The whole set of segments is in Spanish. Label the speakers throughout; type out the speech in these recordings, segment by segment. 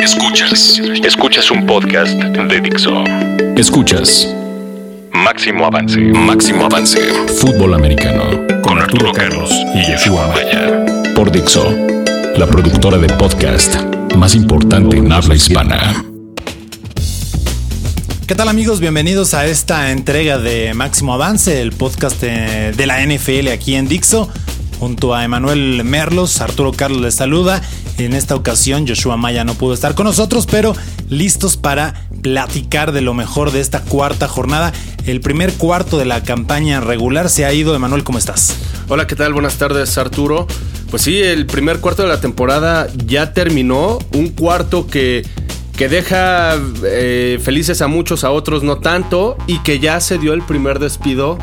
Speaker 1: Escuchas, escuchas un podcast de Dixo. Escuchas Máximo Avance, Máximo Avance, Fútbol Americano, con Arturo Carlos y Yeshua Maya. Por Dixo, la productora de podcast más importante en habla hispana.
Speaker 2: ¿Qué tal amigos? Bienvenidos a esta entrega de Máximo Avance, el podcast de, de la NFL aquí en Dixo. Junto a Emanuel Merlos, Arturo Carlos les saluda. En esta ocasión Joshua Maya no pudo estar con nosotros, pero listos para platicar de lo mejor de esta cuarta jornada. El primer cuarto de la campaña regular se ha ido. Emanuel, ¿cómo estás?
Speaker 3: Hola, ¿qué tal? Buenas tardes, Arturo. Pues sí, el primer cuarto de la temporada ya terminó. Un cuarto que, que deja eh, felices a muchos, a otros no tanto, y que ya se dio el primer despido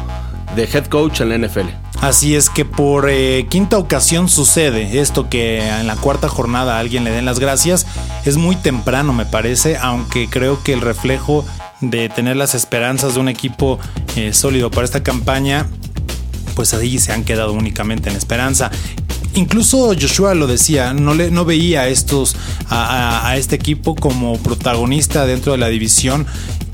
Speaker 3: de head coach en la NFL.
Speaker 2: Así es que por eh, quinta ocasión sucede esto que en la cuarta jornada alguien le den las gracias. Es muy temprano me parece, aunque creo que el reflejo de tener las esperanzas de un equipo eh, sólido para esta campaña, pues ahí se han quedado únicamente en esperanza. Incluso Joshua lo decía, no, le, no veía a, estos, a este equipo como protagonista dentro de la división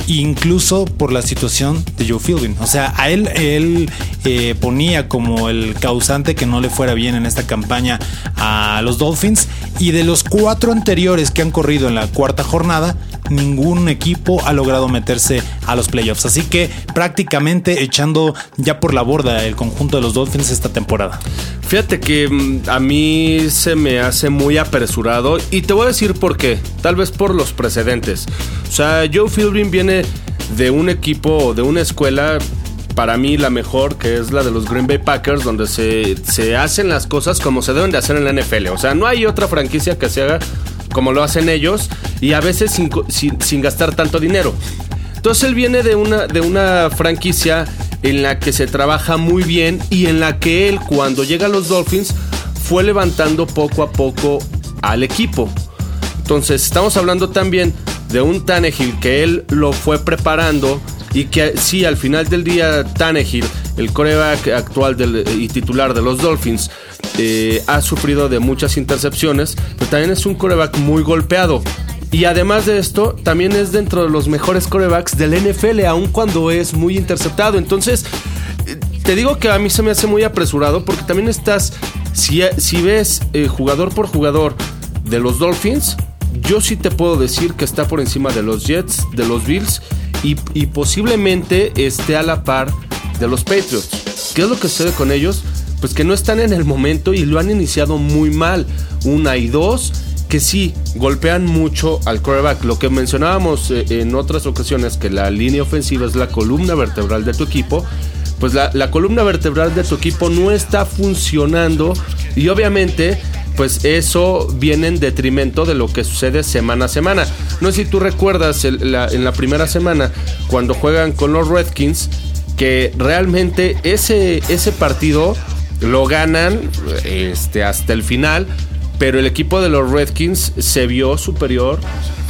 Speaker 2: incluso por la situación de Joe Fielding. O sea, a él, él eh, ponía como el causante que no le fuera bien en esta campaña a los Dolphins. Y de los cuatro anteriores que han corrido en la cuarta jornada, ningún equipo ha logrado meterse a los playoffs. Así que prácticamente echando ya por la borda el conjunto de los Dolphins esta temporada.
Speaker 3: Fíjate que mm, a mí se me hace muy apresurado y te voy a decir por qué. Tal vez por los precedentes. O sea, Joe Fielding viene de un equipo, de una escuela para mí la mejor, que es la de los Green Bay Packers, donde se, se, hacen las cosas como se deben de hacer en la NFL. O sea, no hay otra franquicia que se haga como lo hacen ellos y a veces sin, sin, sin gastar tanto dinero. Entonces él viene de una, de una franquicia en la que se trabaja muy bien y en la que él cuando llega a los Dolphins fue levantando poco a poco al equipo. Entonces estamos hablando también de un Tannehill que él lo fue preparando y que sí, al final del día Tannehill, el coreback actual y titular de los Dolphins, eh, ha sufrido de muchas intercepciones, pero también es un coreback muy golpeado. Y además de esto, también es dentro de los mejores corebacks del NFL, aun cuando es muy interceptado. Entonces, eh, te digo que a mí se me hace muy apresurado porque también estás, si, si ves eh, jugador por jugador de los Dolphins, yo sí te puedo decir que está por encima de los Jets, de los Bills y, posiblemente esté a la par de los Patriots. ¿Qué es lo que sucede con ellos? Pues que no están en el momento y lo han iniciado muy mal. Una y dos que sí golpean mucho al quarterback. Lo que mencionábamos eh, en otras ocasiones, que la línea ofensiva es la columna vertebral de tu equipo, pues la, columna vertebral de tu equipo no está funcionando y obviamente pues eso viene en detrimento de lo que sucede semana a semana. No sé si tú recuerdas en la primera semana cuando juegan con los Redskins que realmente ese, ese partido lo ganan este, hasta el final pero el equipo de los Redskins se vio superior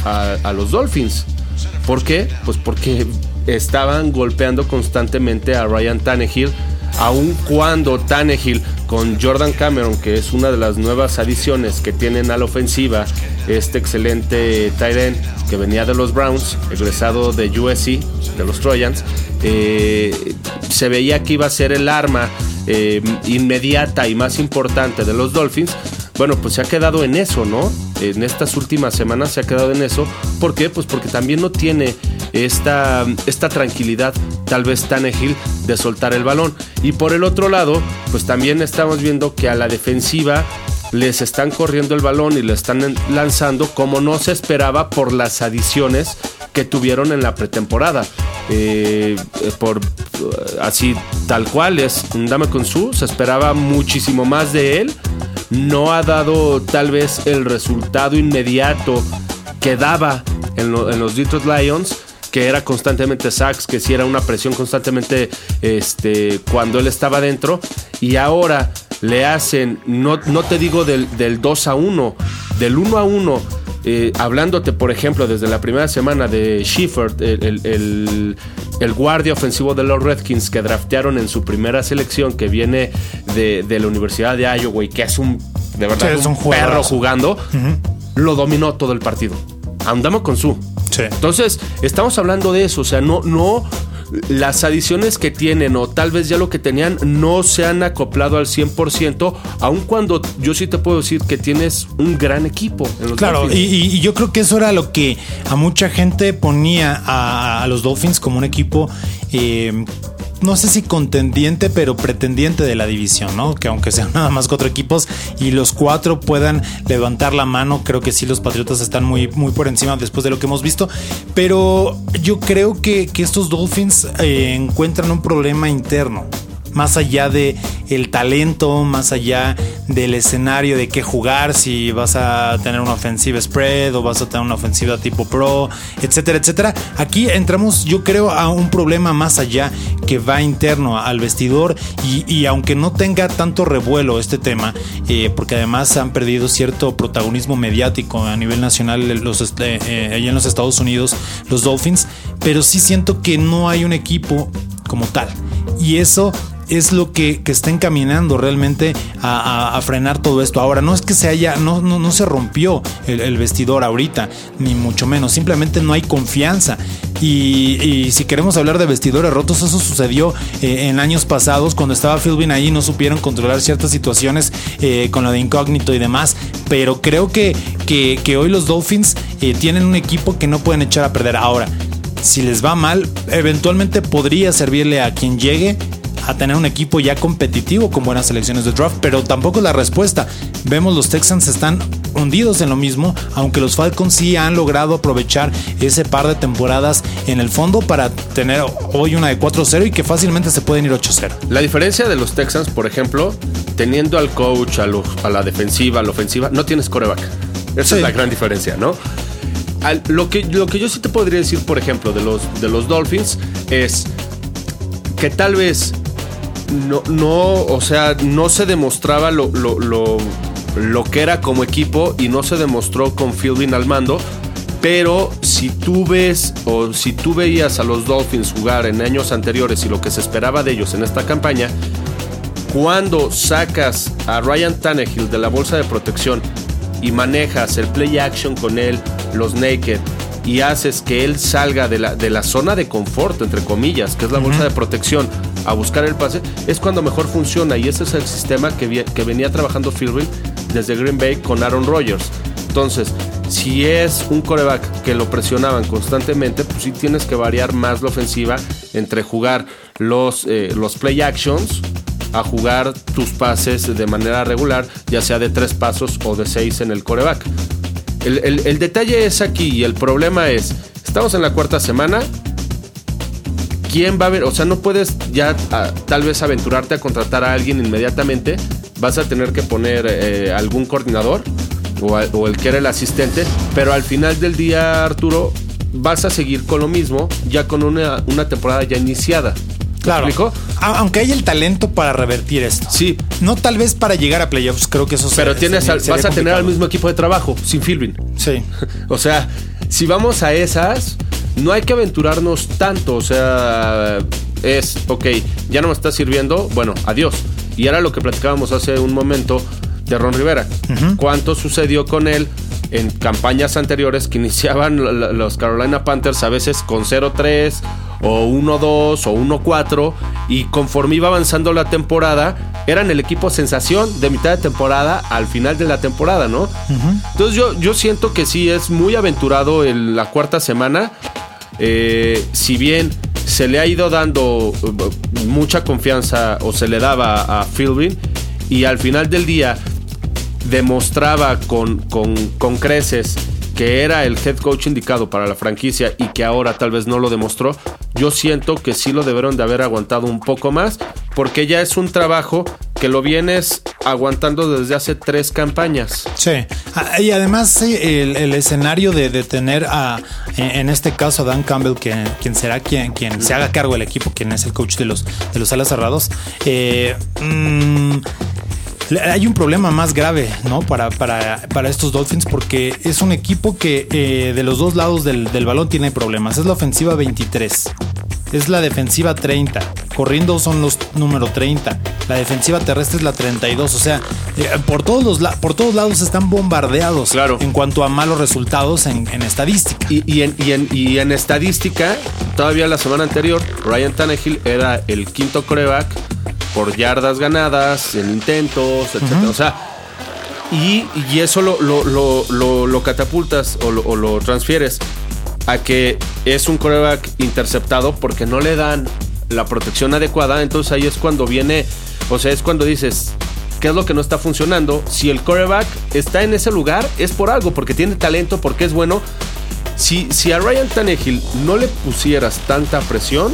Speaker 3: a, a, los Dolphins. ¿Por qué? Pues porque estaban golpeando constantemente a Ryan Tannehill, aun cuando Tannehill con Jordan Cameron, que es una de las nuevas adiciones que tienen a la ofensiva, este excelente tight end que venía de los Browns, egresado de USC, de los Trojans, eh, se veía que iba a ser el arma eh, inmediata y más importante de los Dolphins, bueno, pues se ha quedado en eso, ¿no? En estas últimas semanas se ha quedado en eso. ¿Por qué? Pues porque también no tiene esta, esta tranquilidad, tal vez Tannehill, de soltar el balón. Y por el otro lado, pues también estamos viendo que a la defensiva les están corriendo el balón y le están lanzando como no se esperaba por las adiciones que tuvieron en la pretemporada. Eh, por así tal cual es dame con su, se esperaba muchísimo más de él no ha dado tal vez el resultado inmediato que daba en, en los Detroit Lions que era constantemente sacks, que si era una presión constantemente este, cuando él estaba dentro. Y ahora le hacen, no, no te digo del, del 2 a 1, del 1 a 1. Eh, hablándote, por ejemplo, desde la primera semana de Schiffer, el, el, el, el, guardia ofensivo de los Redskins que draftearon en su primera selección, que viene de, de la Universidad de Iowa y que es un, de verdad,
Speaker 2: Sí, es
Speaker 3: un, perro jugando. lo dominó todo el partido. Andamos con su.
Speaker 2: Sí.
Speaker 3: Entonces, estamos hablando de eso, o sea, no, no, las adiciones que tienen o tal vez ya lo que tenían no se han acoplado al 100%, aun cuando yo sí te puedo decir que tienes un gran equipo. En los
Speaker 2: Claro, y yo creo que eso era lo que a mucha gente ponía a, a los Dolphins como un equipo, eh, no sé si contendiente, pero pretendiente de la división, ¿no? Que aunque sean nada más cuatro equipos y los cuatro puedan levantar la mano, creo que sí los Patriotas están muy, muy por encima después de lo que hemos visto. Pero yo creo que, que estos Dolphins eh, encuentran un problema interno más allá de el talento, más allá del escenario de qué jugar, si vas a tener una ofensiva spread o vas a tener una ofensiva tipo pro, etcétera, etcétera. Aquí entramos, yo creo, a un problema más allá que va interno al vestidor y, y aunque no tenga tanto revuelo este tema, eh, porque además han perdido cierto protagonismo mediático a nivel nacional los, este, eh, allá en los Estados Unidos, los Dolphins, pero sí siento que no hay un equipo como tal. Y eso es lo que, que está encaminando realmente a, frenar todo esto. Ahora, no es que se haya, no, no, no se rompió el, vestidor ahorita, ni mucho menos, simplemente no hay confianza. Y, si queremos hablar de vestidores rotos, eso sucedió eh, en años pasados, cuando estaba Philbin ahí, no supieron controlar ciertas situaciones eh, con lo de incógnito y demás. Pero creo que, que, que hoy los Dolphins eh, tienen un equipo que no pueden echar a perder. Ahora, si les va mal, eventualmente podría servirle a quien llegue a tener un equipo ya competitivo con buenas selecciones de draft, pero tampoco es la respuesta. Vemos los Texans están hundidos en lo mismo, aunque los Falcons sí han logrado aprovechar ese par de temporadas en el fondo para tener hoy una de 4-0 y que fácilmente se pueden ir 8-0.
Speaker 3: La diferencia de los Texans, por ejemplo, teniendo al coach, a, lo- a la defensiva, a la ofensiva, no tienes coreback. Esa
Speaker 2: Sí.
Speaker 3: es la gran diferencia, ¿no? Al- lo, que, lo que yo sí te podría decir, por ejemplo, de los, de los Dolphins es que tal vez no, no, o sea, no se demostraba lo, lo, lo, lo que era como equipo y no se demostró con Fielding al mando. Pero si tú ves o si tú veías a los Dolphins jugar en años anteriores y lo que se esperaba de ellos en esta campaña, cuando sacas a Ryan Tannehill de la bolsa de protección y manejas el play action con él, los naked, y haces que él salga de la, de la zona de confort, entre comillas, que es la bolsa de protección, a buscar el pase, es cuando mejor funciona. Y ese es el sistema que, que venía trabajando Philbin desde Green Bay con Aaron Rodgers. Entonces, si es un coreback que lo presionaban constantemente, pues sí tienes que variar más la ofensiva entre jugar los, eh, los play actions a jugar tus pases de manera regular, ya sea de tres pasos o de seis en el coreback. El, el- el detalle es aquí y el problema es, estamos en la cuarta semana, ¿quién va a ver? O sea, no puedes ya tal vez aventurarte a contratar a alguien inmediatamente, vas a tener que poner eh, algún coordinador o, a- o el que era el asistente, pero al final del día, Arturo, vas a seguir con lo mismo, ya con una, una temporada ya iniciada. ¿Me
Speaker 2: Claro.
Speaker 3: explico?
Speaker 2: A- Aunque hay el talento para revertir esto.
Speaker 3: Sí,
Speaker 2: No tal vez para llegar a playoffs, creo que eso
Speaker 3: pero
Speaker 2: se-
Speaker 3: tienes al- vas a tener al mismo equipo de trabajo, sin Philbin.
Speaker 2: Sí.
Speaker 3: O sea, si vamos a esas, no hay que aventurarnos tanto. O sea, es, ok, ya no me está sirviendo, bueno, adiós. Y era lo que platicábamos hace un momento de Ron Rivera. ¿Cuánto sucedió con él en campañas anteriores que iniciaban los Carolina Panthers a veces con 0-3 o 1-2 o 1-4 y conforme iba avanzando la temporada eran el equipo sensación de mitad de temporada al final de la temporada, ¿no? Entonces yo, yo siento que sí es muy aventurado en la cuarta semana. Eh, si bien se le ha ido dando uh, mucha confianza o se le daba a Philbin y al final del día demostraba con, con, con creces que era el head coach indicado para la franquicia y que ahora tal vez no lo demostró, yo siento que sí lo debieron de haber aguantado un poco más porque ya es un trabajo que lo vienes aguantando desde hace tres campañas.
Speaker 2: Sí, Ah, y además el, escenario de, tener a, en, este caso a Dan Campbell, quien será quien, quien se haga cargo del equipo, quien es el coach de los, de los alas cerrados, eh, mm, hay un problema más grave, ¿no? Para, para, para estos Dolphins, porque es un equipo que eh, de los dos lados del, del balón tiene problemas. Es la ofensiva 23, es la defensiva 30 corriendo son los número 30, la defensiva terrestre es la 32, o sea, eh, por, todos los por todos lados están bombardeados
Speaker 3: claro.
Speaker 2: en cuanto a malos resultados en, estadística.
Speaker 3: Y, en, y, en, estadística, todavía la semana anterior, Ryan Tannehill era el quinto coreback por yardas ganadas, en intentos, etc. O sea, y, eso lo, lo, catapultas o, o lo transfieres a que es un coreback interceptado porque no le dan la protección adecuada, entonces ahí es cuando viene, o sea, es cuando dices, ¿qué es lo que no está funcionando? Si el coreback está en ese lugar, es por algo, porque tiene talento, porque es bueno. Si, si a Ryan Tannehill no le pusieras tanta presión,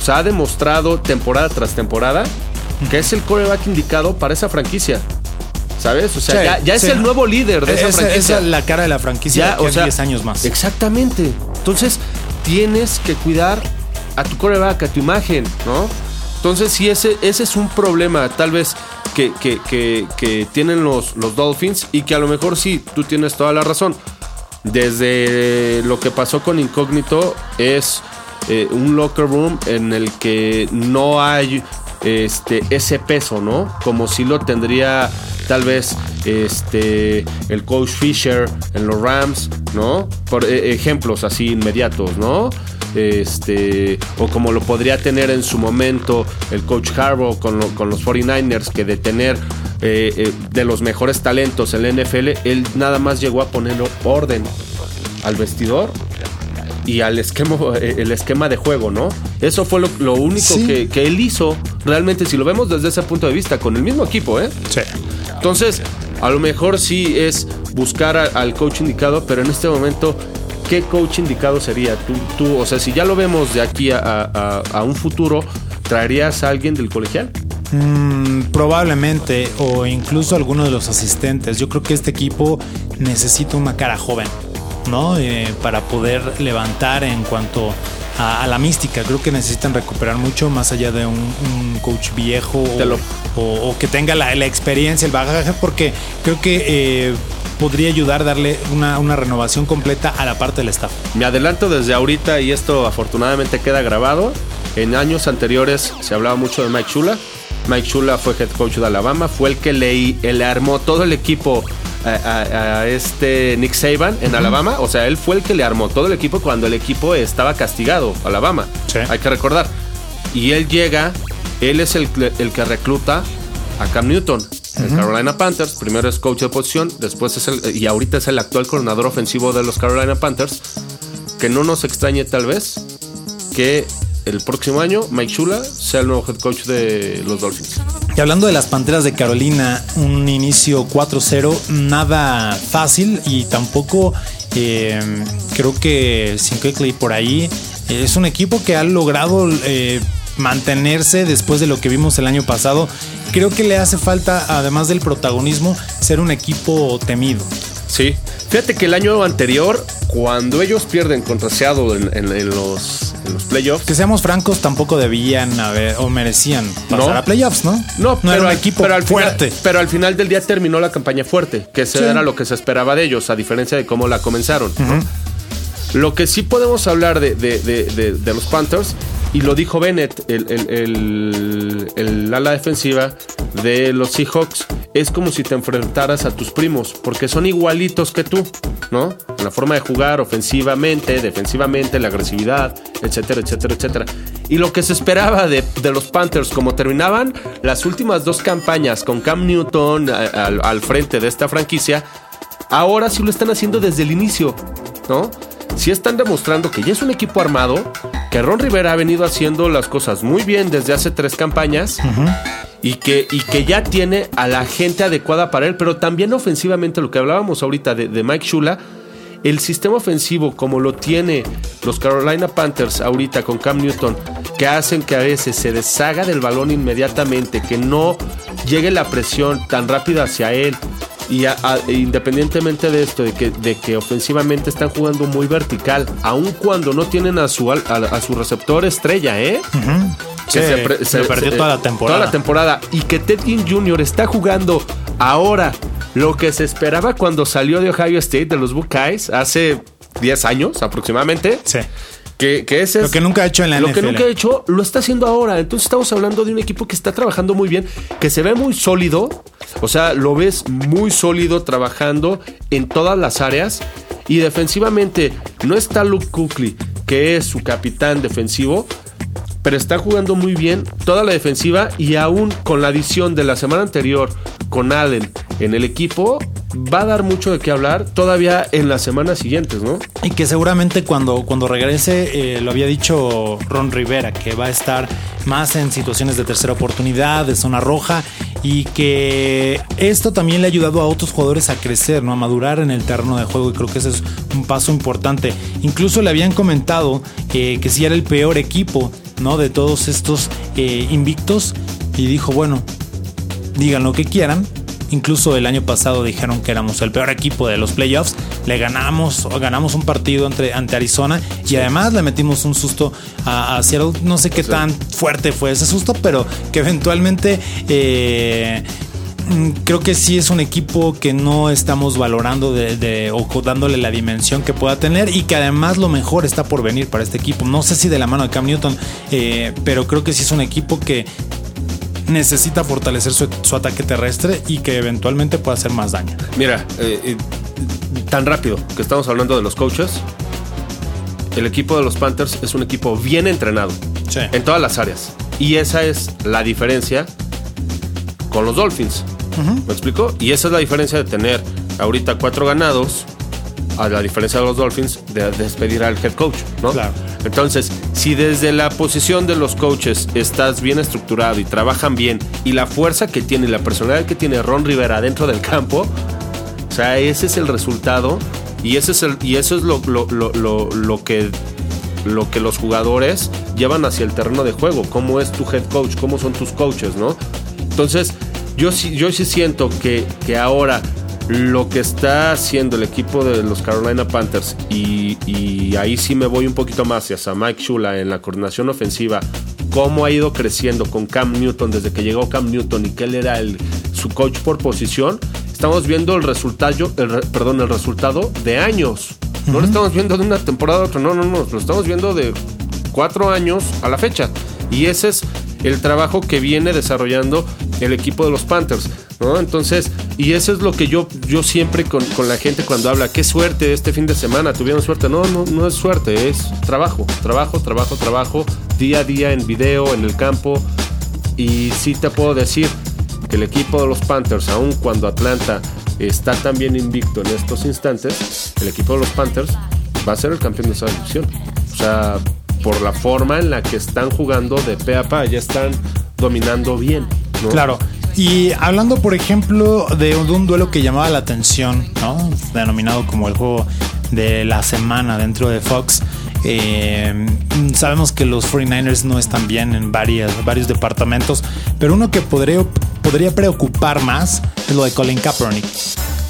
Speaker 3: o sea, ha demostrado temporada tras temporada que es el coreback indicado para esa franquicia. ¿Sabes? O sea, ya, es el nuevo líder de esa, franquicia.
Speaker 2: Esa es la cara de la franquicia ya, o sea, 10 años más.
Speaker 3: Exactamente. Entonces, tienes que cuidar a tu coreback, a tu imagen, ¿no? Entonces, si ese, ese es un problema, tal vez que, que, tienen los, los Dolphins y que a lo mejor sí, tú tienes toda la razón. Desde lo que pasó con Incógnito es eh, un locker room en el que no hay este, ese peso, ¿no? Como si lo tendría tal vez este, el coach Fisher en los Rams, ¿no? Por e, ejemplos así inmediatos, ¿no? Este, o como lo podría tener en su momento el coach Harbaugh con, los 49ers, que de tener eh, eh, de los mejores talentos en la NFL, él nada más llegó a poner orden al vestidor y al esquema, eh, el esquema de juego, ¿no? Eso fue lo, único que, que, él hizo realmente, si lo vemos desde ese punto de vista, con el mismo equipo, ¿eh?
Speaker 2: Sí.
Speaker 3: Entonces, a lo mejor sí es buscar al coach indicado, pero en este momento, ¿qué coach indicado sería? Tú, o sea, si ya lo vemos de aquí a, un futuro, ¿traerías a alguien del colegial?
Speaker 2: Mm, probablemente, o incluso alguno de los asistentes. Yo creo que este equipo necesita una cara joven, ¿no? Eh, para poder levantar en cuanto a, la mística. Creo que necesitan recuperar mucho más allá de un, coach viejo o, que tenga la, experiencia, el bagaje, porque creo que eh, podría ayudar a darle una, renovación completa a la parte del staff.
Speaker 3: Me adelanto desde ahorita y esto afortunadamente queda grabado. En años anteriores se hablaba mucho de Mike Chula. Mike Chula fue head coach de Alabama, fue el que le, le armó todo el equipo a, este Nick Saban en Alabama. O sea, él fue el que le armó todo el equipo cuando el equipo estaba castigado, Alabama. Hay que recordar. Y él llega, él es el, que recluta a Cam Newton. En Carolina Panthers, primero es coach de posición, después es el, y ahorita es el actual coordinador ofensivo de los Carolina Panthers. Que no nos extrañe tal vez que el próximo año Mike Shula sea el nuevo head coach de los Dolphins.
Speaker 2: Y hablando de las Panteras de Carolina, un inicio 4-0, nada fácil y tampoco eh, creo que Clay por ahí es un equipo que ha logrado eh, mantenerse después de lo que vimos el año pasado. Creo que le hace falta, además del protagonismo, ser un equipo temido.
Speaker 3: Sí, fíjate que el año anterior, cuando ellos pierden contra Seattle en los en los playoffs.
Speaker 2: Que seamos francos, tampoco debían haber o merecían pasar a playoffs, ¿no?
Speaker 3: No, no pero, era un equipo pero al fuerte. pero al final del día terminó la campaña fuerte, que era lo que se esperaba de ellos, a diferencia de cómo la comenzaron. Lo que sí podemos hablar de, de los Panthers y lo dijo Bennett, el, el, ala defensiva de los Seahawks. Es como si te enfrentaras a tus primos, porque son igualitos que tú, ¿no? En la forma de jugar ofensivamente, defensivamente, la agresividad, etcétera, etcétera, etcétera. Y lo que se esperaba de, los Panthers, como terminaban las últimas dos campañas con Cam Newton al, al frente de esta franquicia, ahora sí lo están haciendo desde el inicio, ¿no? Si están demostrando que ya es un equipo armado, que Ron Rivera ha venido haciendo las cosas muy bien desde hace tres campañas y, que, y que ya tiene a la gente adecuada para él, pero también ofensivamente, lo que hablábamos ahorita de, Mike Shula, el sistema ofensivo como lo tiene los Carolina Panthers ahorita con Cam Newton, que hacen que a veces se deshaga del balón inmediatamente, que no llegue la presión tan rápida hacia él, y independientemente de esto, de que, de que ofensivamente están jugando muy vertical, aun cuando no tienen a su, a, su receptor estrella, ¿eh?
Speaker 2: se, perdió toda la temporada.
Speaker 3: Toda la temporada. Y que Ted Ginn Jr. está jugando ahora lo que se esperaba cuando salió de Ohio State, de los Buckeyes, hace 10 años aproximadamente.
Speaker 2: Sí
Speaker 3: Que, que ese es
Speaker 2: Lo que nunca ha hecho en la
Speaker 3: Lo
Speaker 2: NFL.
Speaker 3: que nunca ha hecho, lo está haciendo ahora. Entonces estamos hablando de un equipo que está trabajando muy bien, que se ve muy sólido. O sea, lo ves muy sólido trabajando en todas las áreas. Y defensivamente no está Luke Kuechly, que es su capitán defensivo, pero está jugando muy bien toda la defensiva y aún con la adición de la semana anterior con Allen en el equipo, va a dar mucho de qué hablar todavía en las semanas siguientes, ¿no?
Speaker 2: Y que seguramente cuando, cuando regrese, eh, lo había dicho Ron Rivera, que va a estar más en situaciones de tercera oportunidad, de zona roja, y que esto también le ha ayudado a otros jugadores a crecer, ¿no? a madurar en el terreno de juego, y creo que ese es un paso importante. Incluso le habían comentado eh, que si era el peor equipo ¿no? de todos estos eh, invictos, y dijo, bueno, digan lo que quieran. Incluso el año pasado dijeron que éramos el peor equipo de los playoffs. Le ganamos, ganamos un partido entre, ante Arizona y además le metimos un susto a, a Seattle. No sé qué tan fuerte fue ese susto, pero que eventualmente eh, creo que sí es un equipo que no estamos valorando de, de- o dándole la dimensión que pueda tener y que además lo mejor está por venir para este equipo. No sé si de la mano de Cam Newton, eh, pero creo que sí es un equipo que necesita fortalecer su, su ataque terrestre y que eventualmente pueda hacer más daño.
Speaker 3: Mira, eh, eh, tan rápido que estamos hablando de los coaches, el equipo de los Panthers es un equipo bien entrenado
Speaker 2: Sí.
Speaker 3: en todas las áreas. Y esa es la diferencia con los Dolphins. ¿Me explico? Y esa es la diferencia de tener ahorita cuatro ganados a la diferencia de los Dolphins de despedir al head coach, ¿no?
Speaker 2: Claro.
Speaker 3: Entonces, si desde la posición de los coaches estás bien estructurado y trabajan bien y la fuerza que tiene y la personalidad que tiene Ron Rivera dentro del campo, o sea, ese es el resultado y ese es el y eso es lo, lo, lo, lo, lo que lo que los jugadores llevan hacia el terreno de juego, cómo es tu head coach, cómo son tus coaches, ¿no? Entonces, yo sí, yo sí siento que, que ahora lo que está haciendo el equipo de los Carolina Panthers, y, y ahí sí me voy un poquito más hacia Mike Shula en la coordinación ofensiva, cómo ha ido creciendo con Cam Newton desde que llegó Cam Newton y que él era el, su coach por posición, estamos viendo el resultado, el, perdón, el resultado de años. No lo estamos viendo de una temporada a otra, no, no, no, lo estamos viendo de cuatro años a la fecha. Y ese es el trabajo que viene desarrollando el equipo de los Panthers. ¿no? Entonces, y eso es lo que yo, yo siempre con, con la gente cuando habla, qué suerte este fin de semana, tuvieron suerte. No, no, no es suerte, es trabajo, trabajo, trabajo, trabajo, día a día en video, en el campo. Y sí te puedo decir que el equipo de los Panthers, aun cuando Atlanta está también invicto en estos instantes, el equipo de los Panthers va a ser el campeón de esa división. O sea, por la forma en la que están jugando de pe a pa, ya están dominando bien. ¿no?
Speaker 2: Claro. Y hablando, por ejemplo, de, un- duelo que llamaba la atención, ¿no? Denominado como el juego de la semana dentro de Fox. eh, sabemos que los 49ers no están bien en varias, varios departamentos, pero uno que podría, podría preocupar más es lo de Colin Kaepernick.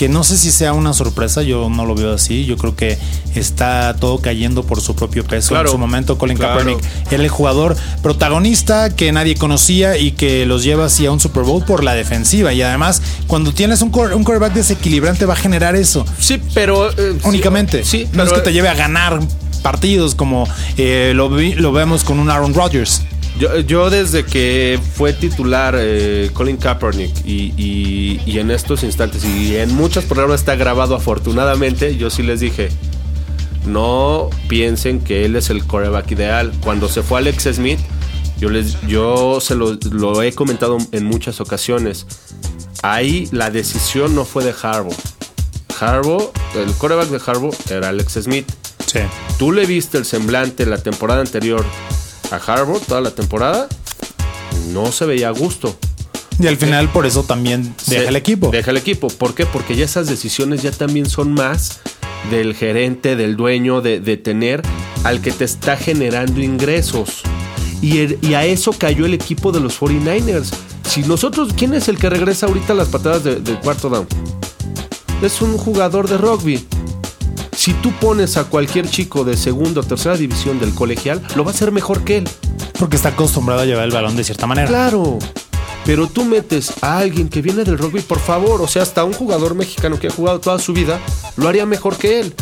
Speaker 2: Que no sé si sea una sorpresa, yo no lo veo así. Yo creo que está todo cayendo por su propio peso.
Speaker 3: Claro.
Speaker 2: en su momento, Colin
Speaker 3: Claro.
Speaker 2: Kaepernick era el jugador protagonista que nadie conocía y que los lleva hacia un Super Bowl por la defensiva. Y además, cuando tienes un, un quarterback desequilibrante, va a generar eso
Speaker 3: Sí, pero. eh, sí,
Speaker 2: únicamente.
Speaker 3: Sí,
Speaker 2: no
Speaker 3: pero.
Speaker 2: es que te lleve a ganar partidos como eh, lo, vi- lo vemos con un Aaron Rodgers.
Speaker 3: Yo, yo desde que fue titular eh, Colin Kaepernick y, y- y en estos instantes y en muchas palabras está grabado afortunadamente, yo sí les dije, no piensen que él es el coreback ideal. Cuando se fue Alex Smith, yo, les, yo se lo, lo he comentado en muchas ocasiones, ahí la decisión no fue de Harbaugh. Harbaugh, el coreback de Harbaugh era Alex Smith.
Speaker 2: Sí.
Speaker 3: ¿Tú le viste el semblante la temporada anterior a Harvard, toda la temporada? No se veía a gusto.
Speaker 2: Y al final, por eso también deja el equipo.
Speaker 3: Deja el equipo. ¿Por qué? Porque ya esas decisiones ya también son más del gerente, del dueño, de, de tener al que te está generando ingresos. Y, el- y a eso cayó el equipo de los 49ers. Si nosotros, ¿quién es el que regresa ahorita a las patadas de, de cuarto down? Es un jugador de rugby. Si tú pones a cualquier chico de segunda o tercera división del colegial, lo va a hacer mejor que él.
Speaker 2: Porque está acostumbrado a llevar el balón de cierta manera.
Speaker 3: Claro. Pero tú metes a alguien que viene del rugby, por favor, o sea, hasta un jugador mexicano que ha jugado toda su vida, lo haría mejor que él.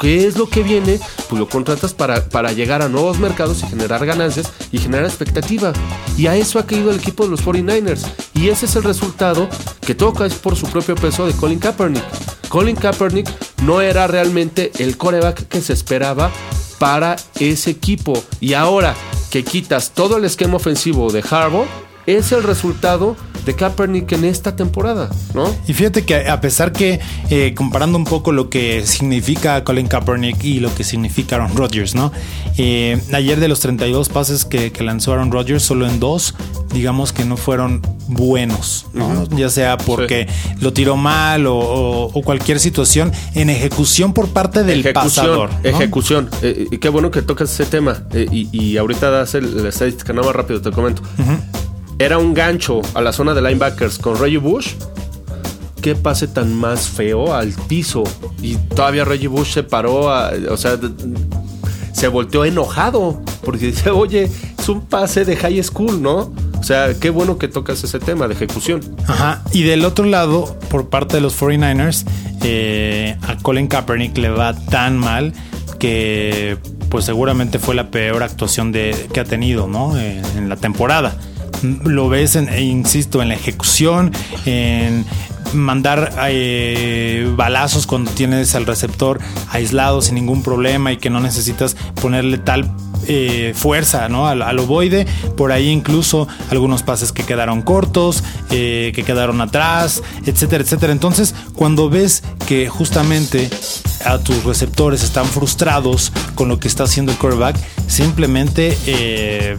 Speaker 3: ¿qué es lo que viene? Pues lo contratas para, para llegar a nuevos mercados y generar ganancias y generar expectativa. Y a eso ha caído el equipo de los 49ers. Y ese es el resultado que toca es por su propio peso de Colin Kaepernick. Colin Kaepernick no era realmente el coreback que se esperaba para ese equipo. Y ahora que quitas todo el esquema ofensivo de Harbaugh, es el resultado de Kaepernick en esta temporada, ¿no?
Speaker 2: Y fíjate que a pesar que eh, comparando un poco lo que significa Colin Kaepernick y lo que significa Aaron Rodgers, ¿no? Eh, ayer de los 32 pases que, lanzó Aaron Rodgers, solo en dos, digamos que no fueron buenos, ¿no? Ya sea porque lo tiró mal o, cualquier situación en ejecución por parte del pasador.
Speaker 3: Ejecución. Eh, qué bueno que tocas ese tema. y, ahorita das el, la estadística, no más rápido, te comento era un gancho a la zona de linebackers con Reggie Bush, qué pase tan más feo al piso. Y todavía Reggie Bush se paró, o sea, se volteó enojado porque dice, oye, es un pase de high school, ¿no? O sea, qué bueno que tocas ese tema de ejecución.
Speaker 2: Ajá. Y del otro lado, por parte de los 49ers, eh, a Colin Kaepernick le va tan mal que pues seguramente fue la peor actuación de, que ha tenido, ¿no? en la temporada lo ves, en, e insisto, en la ejecución, en mandar eh, balazos cuando tienes al receptor aislado sin ningún problema y que no necesitas ponerle tal eh, fuerza ¿no? al, ovoide. Por ahí incluso algunos pases que quedaron cortos, eh, que quedaron atrás, etcétera, etcétera. Entonces, cuando ves que justamente a tus receptores están frustrados con lo que está haciendo el quarterback, simplemente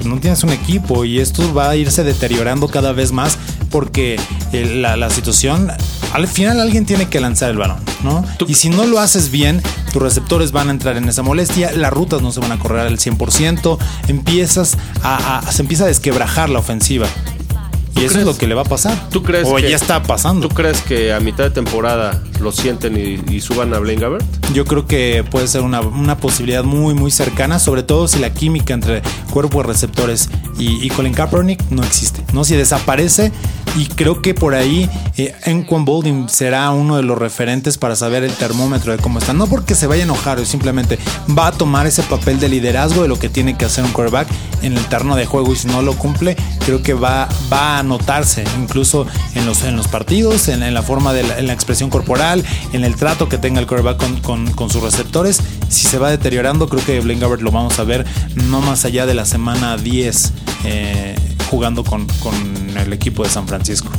Speaker 2: pues, no tienes un equipo y esto va a irse deteriorando cada vez más porque eh, la, situación, al final alguien tiene que lanzar el balón, ¿no? Y si no lo haces bien, tus receptores van a entrar en esa molestia, las rutas no se van a correr al 100%, empiezas a, se empieza a desquebrajar la ofensiva. Y eso es lo que le va a pasar.
Speaker 3: ¿Tú crees
Speaker 2: o ya está pasando.
Speaker 3: ¿Tú crees que a mitad de temporada lo sienten y, suban a Blaine Gabbert?
Speaker 2: Yo creo que puede ser una, posibilidad muy, muy cercana, sobre todo si la química entre cuerpo de receptores y, Colin Kaepernick no existe. ¿no? Si desaparece, y creo que por ahí eh, Enquan Bolding será uno de los referentes para saber el termómetro de cómo está. No porque se vaya a enojar, simplemente va a tomar ese papel de liderazgo de lo que tiene que hacer un quarterback en el terreno de juego y si no lo cumple, creo que va, va a notarse incluso en los, en los partidos, en, la forma de la, en la, expresión corporal, en el trato que tenga el quarterback con, sus receptores. Si se va deteriorando, creo que Blaine Gabbert lo vamos a ver no más allá de la semana 10 eh, jugando con, el equipo de San Francisco.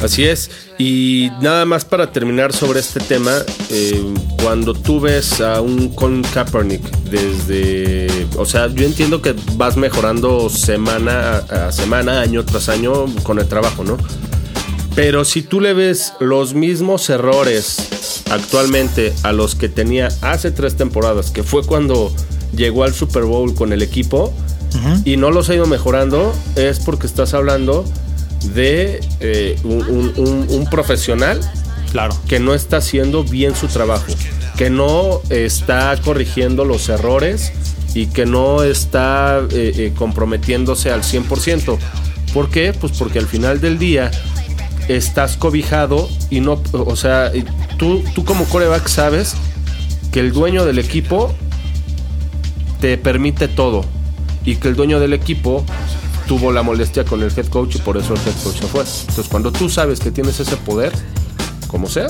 Speaker 3: Así es. Y nada más para terminar sobre este tema, eh, cuando tú ves a un Colin Kaepernick desde, o sea, yo entiendo que vas mejorando semana a semana, año tras año con el trabajo, ¿no? Pero si tú le ves los mismos errores actualmente a los que tenía hace tres temporadas, que fue cuando llegó al Super Bowl con el equipo, y no los ha ido mejorando, es porque estás hablando de eh, un, profesional
Speaker 2: claro.
Speaker 3: que no está haciendo bien su trabajo, que no está corrigiendo los errores y que no está eh, eh, comprometiéndose al 100%. ¿Por qué? Pues porque al final del día estás cobijado y no, o sea, tú, tú como coreback sabes que el dueño del equipo te permite todo y que el dueño del equipo tuvo la molestia con el head coach y por eso el head coach se fue. Entonces, cuando tú sabes que tienes ese poder, como sea,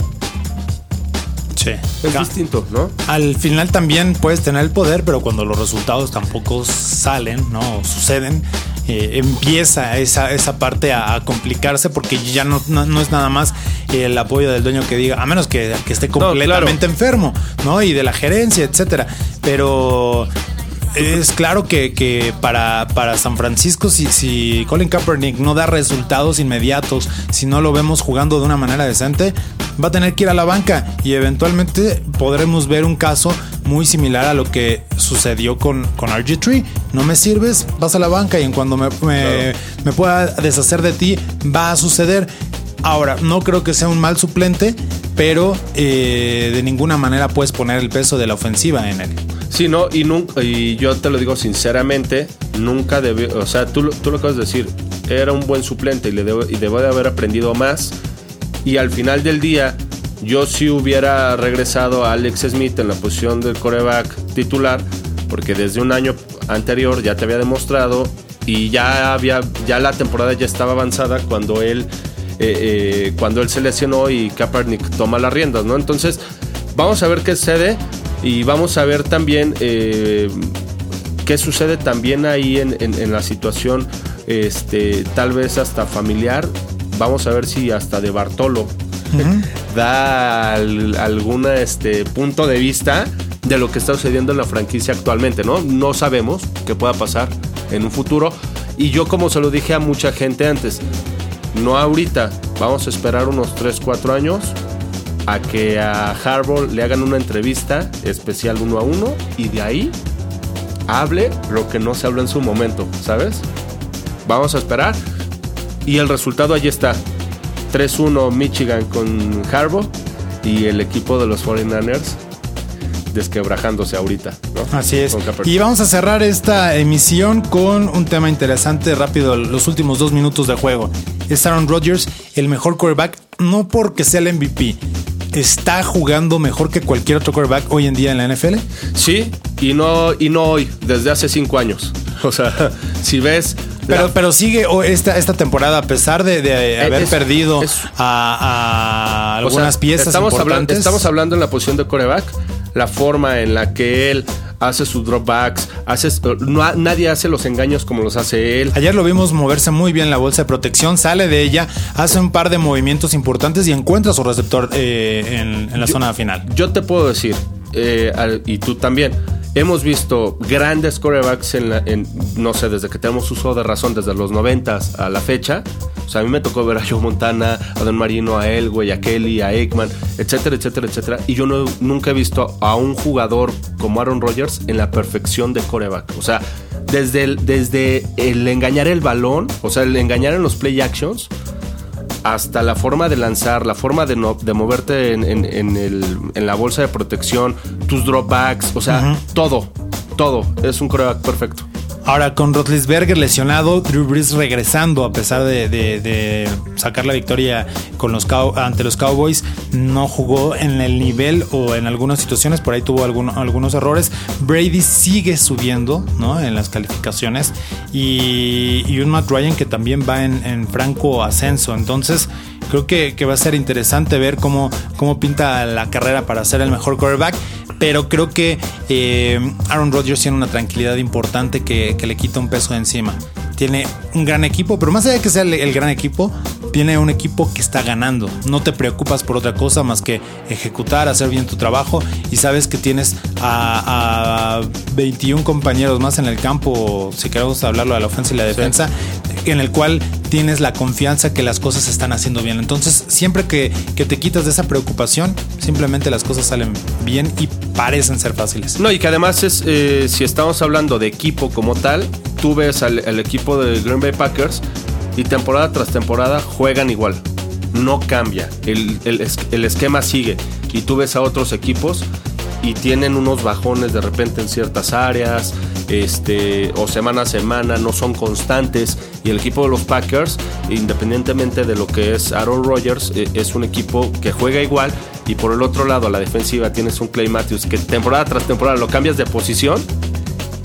Speaker 2: Sí.
Speaker 3: Es distinto, ¿no?
Speaker 2: Al final también puedes tener el poder, pero cuando los resultados tampoco salen, ¿no? suceden, eh, empieza esa, esa parte a, complicarse porque ya no, no, es nada más el apoyo del dueño que diga, a menos que, esté completamente enfermo, ¿no? Y de la gerencia, etcétera. Pero es claro que, para, para, San Francisco, si, si, Colin Kaepernick no da resultados inmediatos, si no lo vemos jugando de una manera decente, va a tener que ir a la banca y eventualmente podremos ver un caso muy similar a lo que sucedió con, con RG3. No me sirves, vas a la banca y en cuando me, me, pueda deshacer de ti, va a suceder. Ahora, no creo que sea un mal suplente, pero eh, de ninguna manera puedes poner el peso de la ofensiva en él.
Speaker 3: Sí, no, y, nunca, y yo te lo digo sinceramente, nunca debió, o sea, tú, tú lo acabas de decir, era un buen suplente y, le debo, y debo de haber aprendido más. Y al final del día, Yo sí hubiera regresado a Alex Smith en la posición del coreback titular, porque desde un año anterior ya te había demostrado y ya había ya la temporada ya estaba avanzada cuando él eh, eh, cuando él se lesionó y Kaepernick toma las riendas, ¿no? Entonces vamos a ver qué sucede y vamos a ver también eh, qué sucede también ahí en, la situación, este, tal vez hasta familiar. Vamos a ver si hasta de Bartolo da algún este, punto de vista de lo que está sucediendo en la franquicia actualmente, ¿no? No sabemos qué pueda pasar en un futuro. Y yo como se lo dije a mucha gente antes, no ahorita, vamos a esperar unos 3, 4 años a que a Harbaugh le hagan una entrevista especial uno a uno y de ahí hable lo que no se habló en su momento, ¿sabes? Vamos a esperar y el resultado allí está. 3-1 Michigan con Harbaugh y el equipo de los 49ers desquebrajándose ahorita.
Speaker 2: Así es. Y vamos a cerrar esta emisión con un tema interesante, rápido, los últimos dos minutos de juego. Es Aaron Rodgers el mejor quarterback, no porque sea el MVP. ¿Está jugando mejor que cualquier otro quarterback hoy en día en la NFL?
Speaker 3: Sí, y no, y no hoy, desde hace cinco años. O sea, si ves
Speaker 2: pero, pero sigue esta, esta temporada, a pesar de, eh, haber perdido a, algunas piezas
Speaker 3: estamos
Speaker 2: importantes.
Speaker 3: Hablando, estamos hablando en la posición de coreback la forma en la que él hace sus dropbacks, hace, no, nadie hace los engaños como los hace él.
Speaker 2: Ayer lo vimos moverse muy bien la bolsa de protección, sale de ella, hace un par de movimientos importantes y encuentra su receptor eh, en, la zona final.
Speaker 3: Yo te puedo decir, eh, y tú también, hemos visto grandes corebacks en, en, no sé, desde que tenemos uso de razón, desde los 90 a la fecha, o sea, a mí me tocó ver a Joe Montana, a Don Marino, a Elway, a Kelly, a Aikman, etcétera, etcétera, etcétera. Y yo no, nunca he visto a un jugador como Aaron Rodgers en la perfección de coreback. O sea, desde el, desde el engañar el balón, o sea, el engañar en los play actions, hasta la forma de lanzar, la forma de, de moverte en, en, la bolsa de protección, tus dropbacks, o sea, todo, todo. Es un coreback perfecto.
Speaker 2: Ahora, con Rotlisberger lesionado, Drew Brees regresando a pesar de, sacar la victoria con los ante los Cowboys, no jugó en el nivel o en algunas situaciones, por ahí tuvo algunos errores. Brady sigue subiendo ¿no? en las calificaciones y, un Matt Ryan que también va en, franco ascenso. Entonces, creo que, va a ser interesante ver cómo, cómo pinta la carrera para ser el mejor quarterback pero creo que eh, Aaron Rodgers tiene una tranquilidad importante que, le quita un peso de encima. Tiene un gran equipo, pero más allá de que sea el, gran equipo, tiene un equipo que está ganando. No te preocupas por otra cosa más que ejecutar, hacer bien tu trabajo y sabes que tienes a, 21 compañeros más en el campo, si queremos hablarlo de la ofensa y la defensa, en el cual tienes la confianza que las cosas se están haciendo bien. Entonces, siempre que, te quitas de esa preocupación, simplemente las cosas salen bien y parecen ser fáciles.
Speaker 3: No, y que además es, eh, si estamos hablando de equipo como tal, tú ves al, equipo de Green Bay Packers y temporada tras temporada juegan igual. No cambia, el, el esquema sigue. Y tú ves a otros equipos y tienen unos bajones de repente en ciertas áreas, este, o semana a semana, no son constantes. Y el equipo de los Packers, independientemente de lo que es Aaron Rodgers, eh, es un equipo que juega igual. Y por el otro lado, a la defensiva tienes un Clay Matthews que temporada tras temporada lo cambias de posición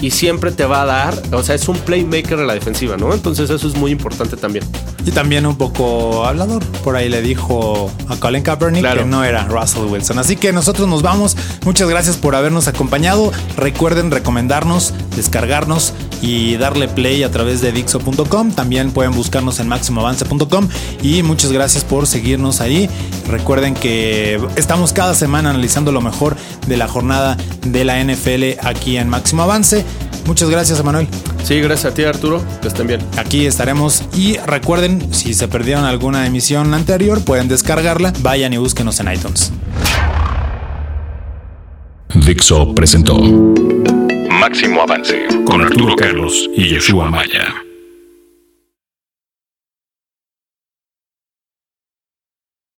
Speaker 3: y siempre te va a dar, o sea, es un playmaker en la defensiva, ¿no? Entonces eso es muy importante también.
Speaker 2: Y también un poco hablador. Por ahí le dijo a Colin Kaepernick que no era Russell Wilson. Así que nosotros nos vamos. Muchas gracias por habernos acompañado. Recuerden recomendarnos, descargarnos y darle play a través de Dixo.com. También pueden buscarnos en máximoavance.com. Y muchas gracias por seguirnos ahí. Recuerden que estamos cada semana analizando lo mejor de la jornada de la NFL aquí en Máximo Avance. Muchas gracias, Emanuel.
Speaker 3: Sí, gracias a ti, Arturo. Que estén bien.
Speaker 2: Aquí estaremos. Y recuerden, si se perdieron alguna emisión anterior, pueden descargarla. Vayan y búsquenos en iTunes.
Speaker 1: Dixo presentó Máximo Avance con Arturo Carlos y Yeshua Maya.